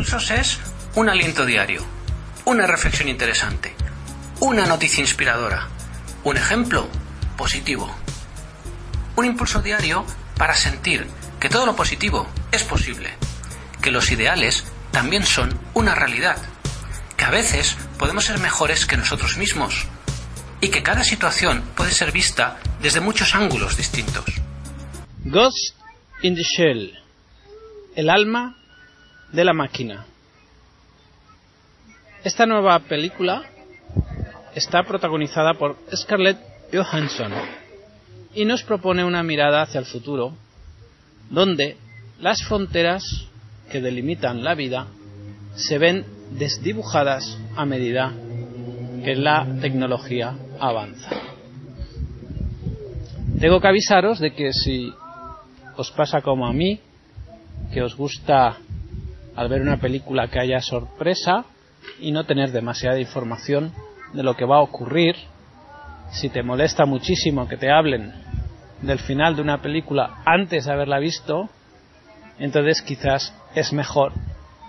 es un aliento diario, una reflexión interesante, una noticia inspiradora, un ejemplo positivo. Un impulso diario para sentir que todo lo positivo es posible, que los ideales también son una realidad, que a veces podemos ser mejores que nosotros mismos y que cada situación puede ser vista desde muchos ángulos distintos. Ghost in the Shell. El alma de la máquina. Esta nueva película está protagonizada por Scarlett Johansson y nos propone una mirada hacia el futuro donde las fronteras que delimitan la vida se ven desdibujadas a medida que la tecnología avanza. Tengo que avisaros de que si os pasa como a mí, que os gusta al ver una película que haya sorpresa y no tener demasiada información de lo que va a ocurrir, si te molesta muchísimo que te hablen del final de una película antes de haberla visto, entonces quizás es mejor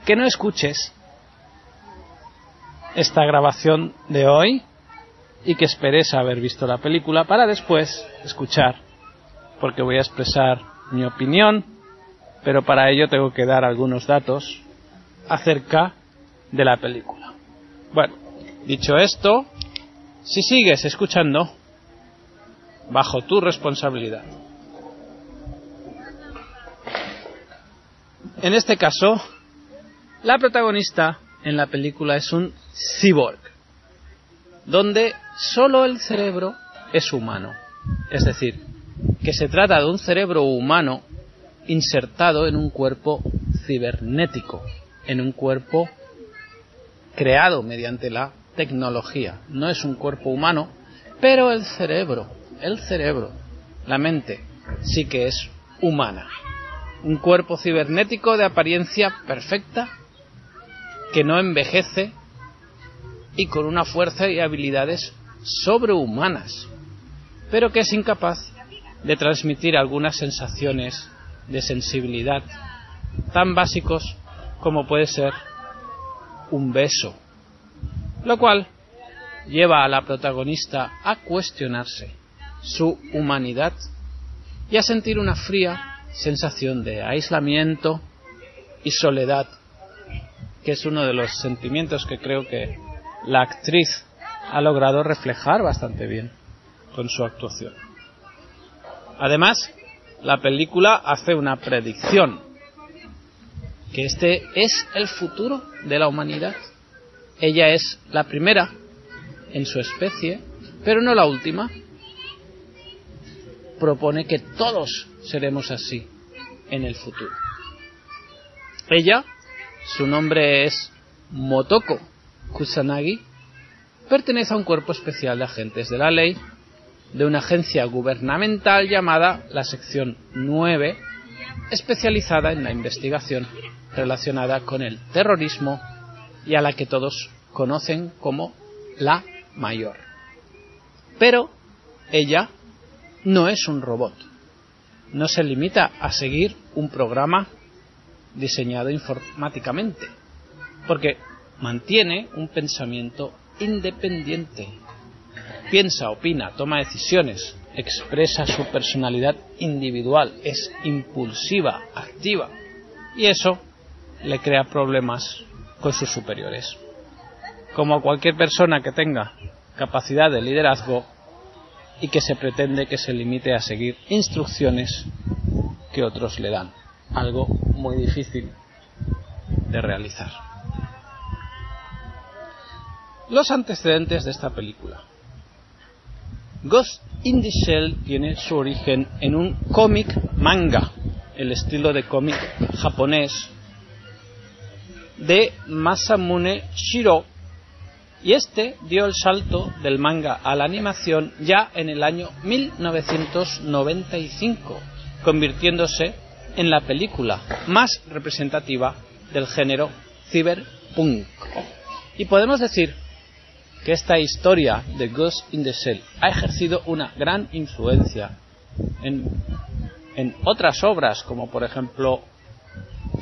que no escuches esta grabación de hoy y que esperes haber visto la película para después escuchar, porque voy a expresar mi opinión, pero para ello tengo que dar algunos datos acerca de la película. Bueno, dicho esto, si sigues escuchando, bajo tu responsabilidad. En este caso, la protagonista en la película es un cyborg, donde solo el cerebro es humano. Es decir, que se trata de un cerebro humano insertado en un cuerpo cibernético, en un cuerpo creado mediante la tecnología. No es un cuerpo humano, pero el cerebro, el cerebro, la mente, sí que es humana. Un cuerpo cibernético de apariencia perfecta, que no envejece y con una fuerza y habilidades sobrehumanas, pero que es incapaz de transmitir algunas sensaciones de sensibilidad tan básicos como puede ser un beso, lo cual lleva a la protagonista a cuestionarse su humanidad y a sentir una fría sensación de aislamiento y soledad, que es uno de los sentimientos que creo que la actriz ha logrado reflejar bastante bien con su actuación. Además, la película hace una predicción, que este es el futuro de la humanidad. Ella es la primera en su especie, pero no la última. Propone que todos seremos así en el futuro. Ella, su nombre es Motoko Kusanagi, pertenece a un cuerpo especial de agentes de la ley de una agencia gubernamental llamada la Sección 9, especializada en la investigación relacionada con el terrorismo y a la que todos conocen como la mayor. Pero ella no es un robot. No se limita a seguir un programa diseñado informáticamente, porque mantiene un pensamiento independiente piensa, opina, toma decisiones, expresa su personalidad individual, es impulsiva, activa, y eso le crea problemas con sus superiores. Como cualquier persona que tenga capacidad de liderazgo y que se pretende que se limite a seguir instrucciones que otros le dan, algo muy difícil de realizar. Los antecedentes de esta película. Ghost in the Shell tiene su origen en un cómic manga, el estilo de cómic japonés, de Masamune Shiro, y este dio el salto del manga a la animación ya en el año 1995, convirtiéndose en la película más representativa del género cyberpunk. Y podemos decir que esta historia de Ghost in the Shell ha ejercido una gran influencia en, en otras obras, como por ejemplo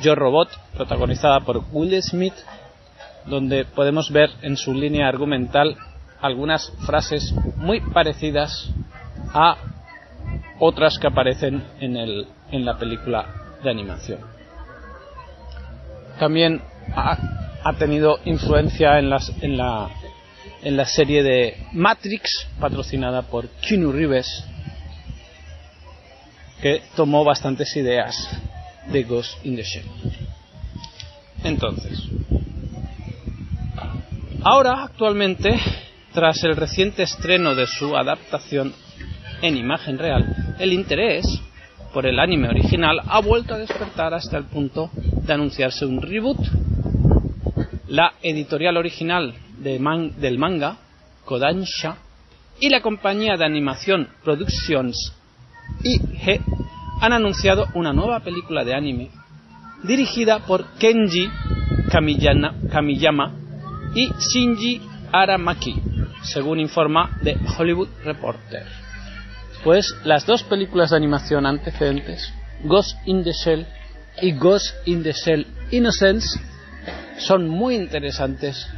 Yo Robot, protagonizada por Will Smith, donde podemos ver en su línea argumental algunas frases muy parecidas a otras que aparecen en, el, en la película de animación. También ha, ha tenido influencia en, las, en, la, en la serie de Matrix, patrocinada por Keanu Reeves, que tomó bastantes ideas de Ghost in the Shell. Entonces, ahora actualmente, tras el reciente estreno de su adaptación en imagen real, el interés por el anime original ha vuelto a despertar hasta el punto de anunciarse un reboot. La editorial original de del manga, Kodansha, y la compañía de animación Productions IG han anunciado una nueva película de anime dirigida por Kenji Kamiyama y Shinji Aramaki, según informa The Hollywood Reporter. Pues las dos películas de animación antecedentes, Ghost in the Shell y Ghost in the Shell Innocence, son muy interesantes.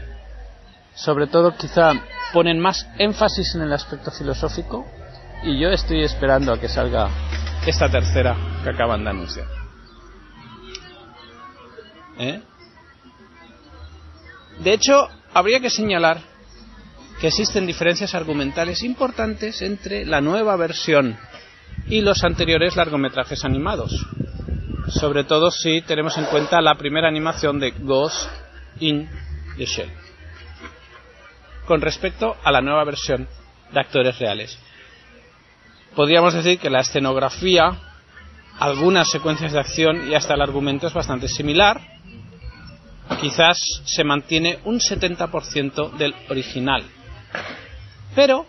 Sobre todo quizá ponen más énfasis en el aspecto filosófico y yo estoy esperando a que salga esta tercera que acaban de anunciar. ¿Eh? De hecho, habría que señalar que existen diferencias argumentales importantes entre la nueva versión y los anteriores largometrajes animados, sobre todo si tenemos en cuenta la primera animación de Ghost in the Shell, con respecto a la nueva versión de actores reales podríamos decir que la escenografía, algunas secuencias de acción y hasta el argumento es bastante similar. Quizás se mantiene un 70% del original. Pero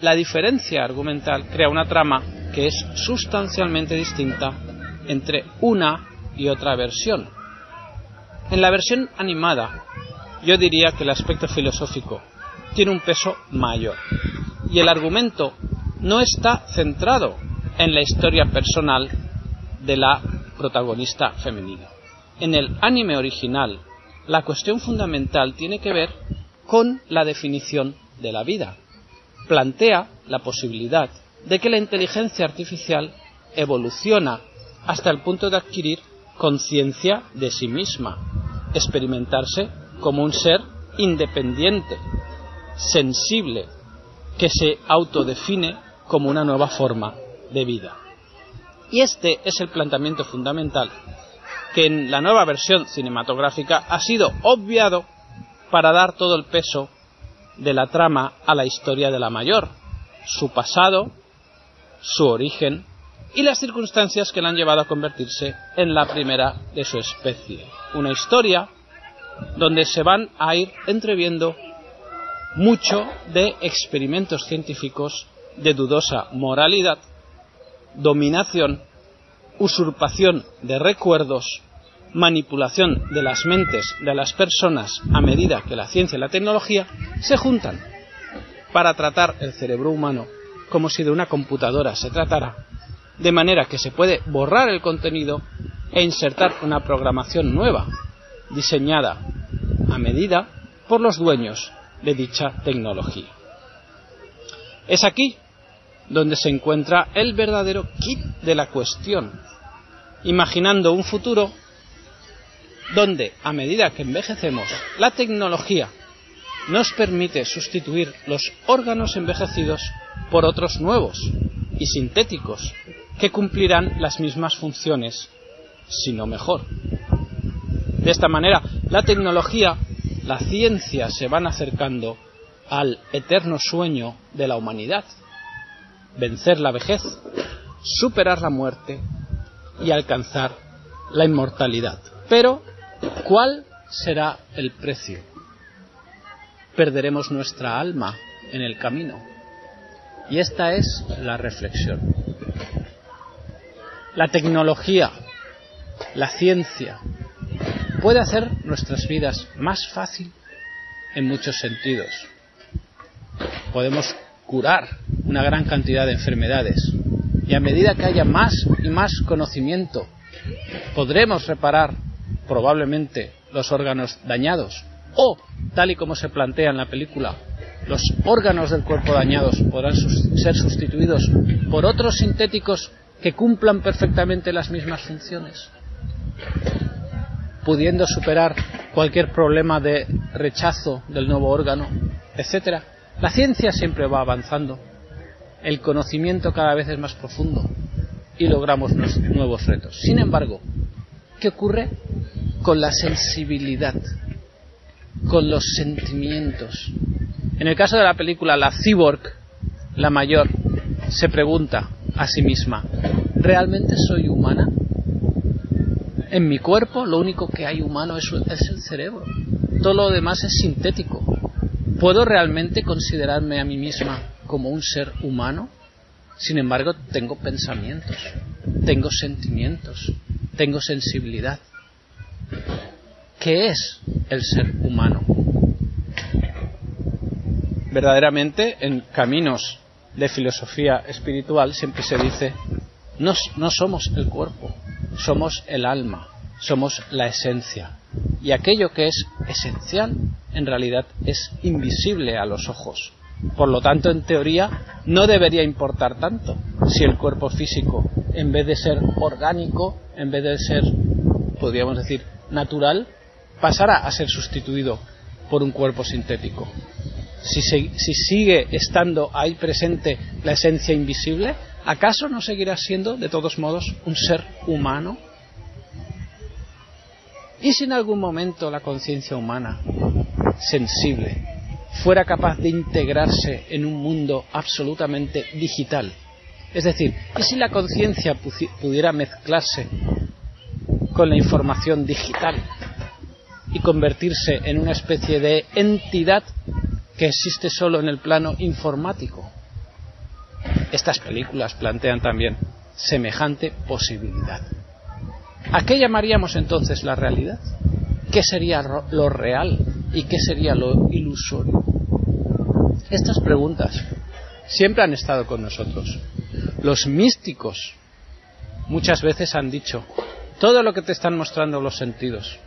la diferencia argumental crea una trama que es sustancialmente distinta entre una y otra versión. En la versión animada, yo diría que el aspecto filosófico tiene un peso mayor y el argumento no está centrado en la historia personal de la protagonista femenina. En el anime original, la cuestión fundamental tiene que ver con la definición de la vida. Plantea la posibilidad de que la inteligencia artificial evoluciona hasta el punto de adquirir conciencia de sí misma, experimentarse como un ser independiente, sensible, que se autodefine como una nueva forma de vida. Y este es el planteamiento fundamental que en la nueva versión cinematográfica ha sido obviado para dar todo el peso de la trama a la historia de la mayor, su pasado, su origen y las circunstancias que la han llevado a convertirse en la primera de su especie. Una historia donde se van a ir entreviendo mucho de experimentos científicos de dudosa moralidad, dominación, usurpación de recuerdos, manipulación de las mentes de las personas a medida que la ciencia y la tecnología se juntan para tratar el cerebro humano como si de una computadora se tratara, de manera que se puede borrar el contenido e insertar una programación nueva, diseñada a medida por los dueños de dicha tecnología. Es aquí donde se encuentra el verdadero kit de la cuestión, imaginando un futuro donde, a medida que envejecemos, la tecnología nos permite sustituir los órganos envejecidos por otros nuevos y sintéticos que cumplirán las mismas funciones, si no mejor. De esta manera, la tecnología, la ciencia se van acercando al eterno sueño de la humanidad, vencer la vejez, superar la muerte y alcanzar la inmortalidad. Pero, ¿cuál será el precio? Perderemos nuestra alma en el camino. Y esta es la reflexión. La tecnología, la ciencia, puede hacer nuestras vidas más fácil en muchos sentidos. Podemos curar una gran cantidad de enfermedades. Y a medida que haya más y más conocimiento, podremos reparar probablemente los órganos dañados, o, tal y como se plantea en la película, los órganos del cuerpo dañados podrán ser sustituidos por otros sintéticos que cumplan perfectamente las mismas funciones, pudiendo superar cualquier problema de rechazo del nuevo órgano, etc. La ciencia siempre va avanzando, el conocimiento cada vez es más profundo y logramos nuevos retos. Sin embargo, ¿qué ocurre con la sensibilidad, con los sentimientos? En el caso de la película, la cyborg, la mayor, se pregunta a sí misma, ¿realmente soy humana? En mi cuerpo lo único que hay humano es, el cerebro. Todo lo demás es sintético. ¿Puedo realmente considerarme a mí misma como un ser humano? Sin embargo, tengo pensamientos, tengo sentimientos, tengo sensibilidad. ¿Qué es el ser humano? Verdaderamente, en caminos de filosofía espiritual siempre se dice, no, somos el cuerpo, somos el alma, somos la esencia. Y aquello que es esencial, en realidad, es invisible a los ojos. Por lo tanto, en teoría, no debería importar tanto si el cuerpo físico, en vez de ser orgánico, en vez de ser, podríamos decir, natural, pasara a ser sustituido por un cuerpo sintético. Si, si, sigue estando ahí presente la esencia invisible, ¿acaso no seguirá siendo, de todos modos, un ser humano? ¿Y si en algún momento la conciencia humana, sensible, fuera capaz de integrarse en un mundo absolutamente digital? Es decir, ¿y si la conciencia pudiera mezclarse con la información digital y convertirse en una especie de entidad que existe solo en el plano informático? Estas películas plantean también semejante posibilidad. ¿A qué llamaríamos entonces la realidad? ¿Qué sería lo real y qué sería lo ilusorio? Estas preguntas siempre han estado con nosotros. Los místicos muchas veces han dicho, todo lo que te están mostrando los sentidos,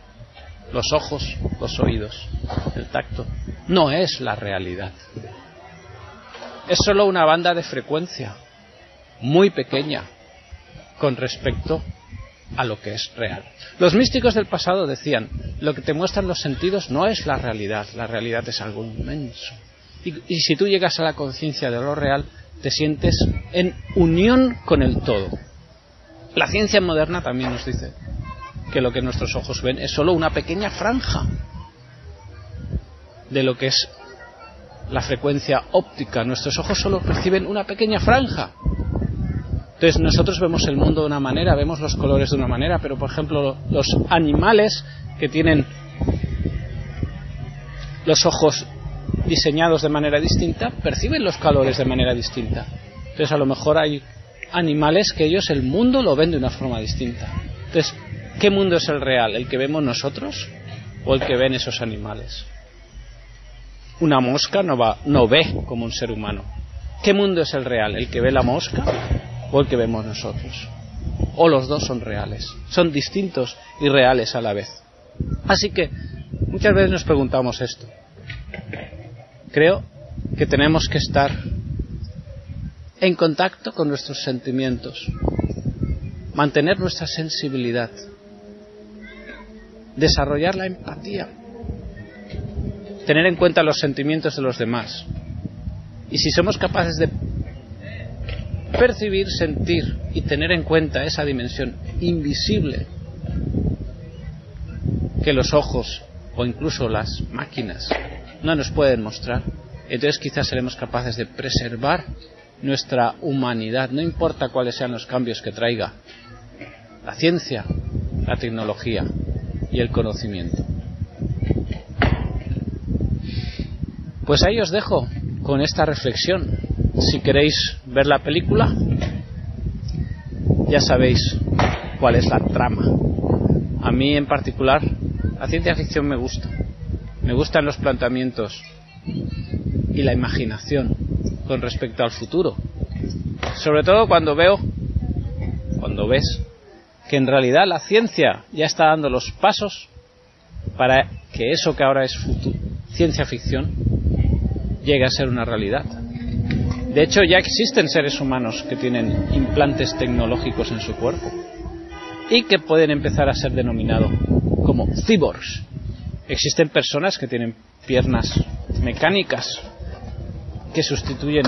los ojos, los oídos, el tacto, no es la realidad. Es solo una banda de frecuencia muy pequeña con respecto a lo que es real. Los místicos del pasado decían, lo que te muestran los sentidos no es la realidad, la realidad es algo inmenso. Y, si tú llegas a la conciencia de lo real, te sientes en unión con el todo. La ciencia moderna también nos dice que lo que nuestros ojos ven es solo una pequeña franja de lo que es la frecuencia óptica. Nuestros ojos solo perciben una pequeña franja entonces nosotros vemos el mundo de una manera, vemos los colores de una manera, pero por ejemplo los animales que tienen los ojos diseñados de manera distinta perciben los colores de manera distinta. Entonces a lo mejor hay animales que ellos el mundo lo ven de una forma distinta. Entonces, ¿qué mundo es el real? ¿El que vemos nosotros o el que ven esos animales? Una mosca no, va, no ve como un ser humano. ¿Qué mundo es el real? ¿El que ve la mosca o el que vemos nosotros. O los dos son reales, son distintos y reales a la vez. Así que muchas veces nos preguntamos esto. Creo que tenemos que estar en contacto con nuestros sentimientos, mantener nuestra sensibilidad, desarrollar la empatía, tener en cuenta los sentimientos de los demás. Y si somos capaces de percibir, sentir y tener en cuenta esa dimensión invisible que los ojos o incluso las máquinas no nos pueden mostrar, entonces quizás seremos capaces de preservar nuestra humanidad, no importa cuáles sean los cambios que traiga la ciencia, la tecnología y el conocimiento. Pues ahí os dejo con esta reflexión si queréis ver la película, ya sabéis cuál es la trama. A mí en particular, la ciencia ficción me gusta. Me gustan los planteamientos y la imaginación con respecto al futuro. Sobre todo cuando veo, cuando ves que en realidad la ciencia ya está dando los pasos para que eso que ahora es ciencia ficción llegue a ser una realidad. De hecho, ya existen seres humanos que tienen implantes tecnológicos en su cuerpo y que pueden empezar a ser denominados como cyborgs. Existen personas que tienen piernas mecánicas que sustituyen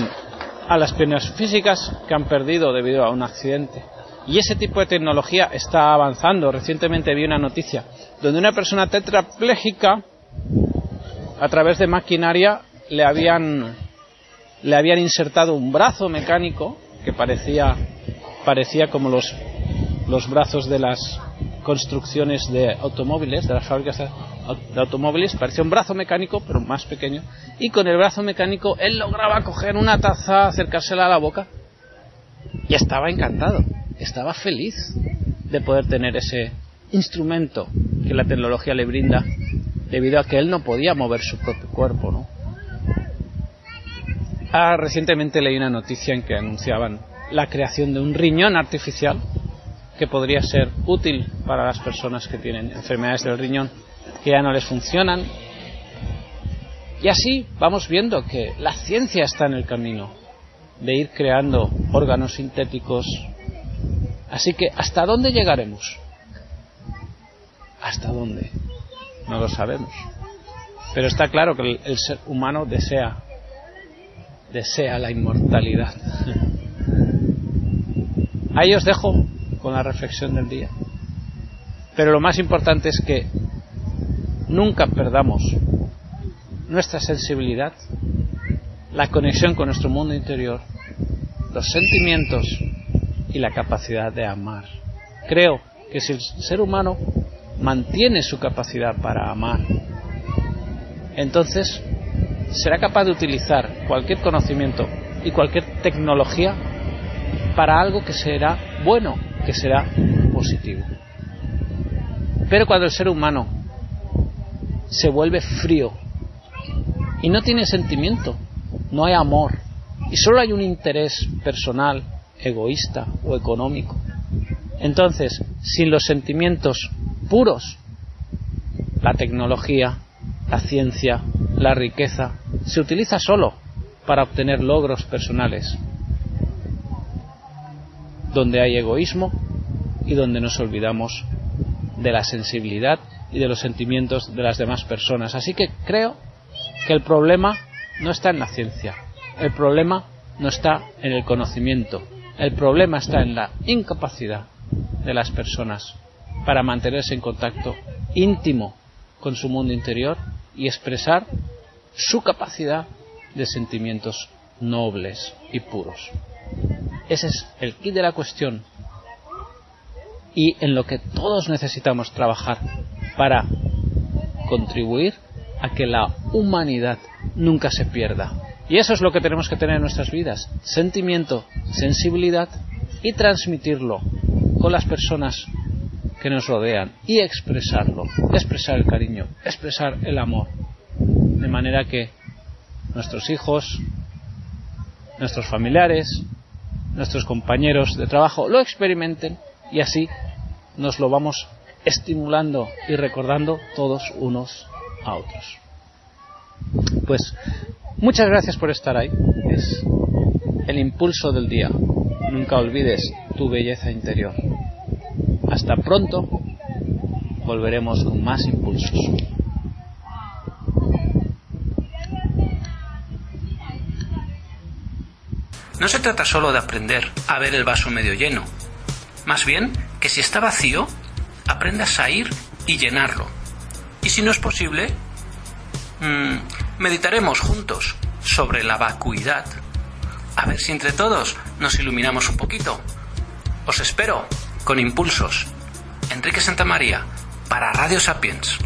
a las piernas físicas que han perdido debido a un accidente. Y ese tipo de tecnología está avanzando. Recientemente vi una noticia donde una persona tetrapléjica, a través de maquinaria, le habían, le habían insertado un brazo mecánico que parecía, parecía como los, los brazos de las construcciones de automóviles, de las fábricas de automóviles, parecía un brazo mecánico, pero más pequeño, y con el brazo mecánico él lograba coger una taza, acercársela a la boca, y estaba encantado, estaba feliz de poder tener ese instrumento que la tecnología le brinda, debido a que él no podía mover su propio cuerpo, ¿no? Ah, recientemente leí una noticia en que anunciaban la creación de un riñón artificial que podría ser útil para las personas que tienen enfermedades del riñón que ya no les funcionan. Y así vamos viendo que la ciencia está en el camino de ir creando órganos sintéticos. Así que, ¿hasta dónde llegaremos? ¿Hasta dónde? No lo sabemos. Pero está claro que el, ser humano desea desea la inmortalidad. Ahí os dejo con la reflexión del día. Pero lo más importante es que nunca perdamos nuestra sensibilidad, la conexión con nuestro mundo interior, los sentimientos y la capacidad de amar. Creo que si el ser humano mantiene su capacidad para amar, entonces será capaz de utilizar cualquier conocimiento y cualquier tecnología para algo que será bueno que será positivo. Pero cuando el ser humano se vuelve frío y no tiene sentimiento, no hay amor y solo hay un interés personal, egoísta o económico, entonces, sin los sentimientos puros, la tecnología, la ciencia, la riqueza, se utiliza solo para obtener logros personales, donde hay egoísmo y donde nos olvidamos de la sensibilidad y de los sentimientos de las demás personas. Así que creo que el problema no está en la ciencia, el problema no está en el conocimiento, el problema está en la incapacidad de las personas para mantenerse en contacto íntimo con su mundo interior y expresar su capacidad de sentimientos nobles y puros. Ese es el kit de la cuestión y en lo que todos necesitamos trabajar para contribuir a que la humanidad nunca se pierda. Y eso es lo que tenemos que tener en nuestras vidas, sentimiento, sensibilidad y transmitirlo con las personas que nos rodean y expresarlo, expresar el cariño, expresar el amor, de manera que nuestros hijos, nuestros familiares, nuestros compañeros de trabajo lo experimenten y así nos lo vamos estimulando y recordando todos unos a otros. Pues muchas gracias por estar ahí. Es el impulso del día. Nunca olvides tu belleza interior. Hasta pronto. Volveremos con más impulsos. No se trata solo de aprender a ver el vaso medio lleno, más bien que si está vacío, aprendas a ir y llenarlo. Y si no es posible, mmm, meditaremos juntos sobre la vacuidad. A ver si entre todos nos iluminamos un poquito. Os espero con impulsos. Enrique Santamaría para Radio Sapiens.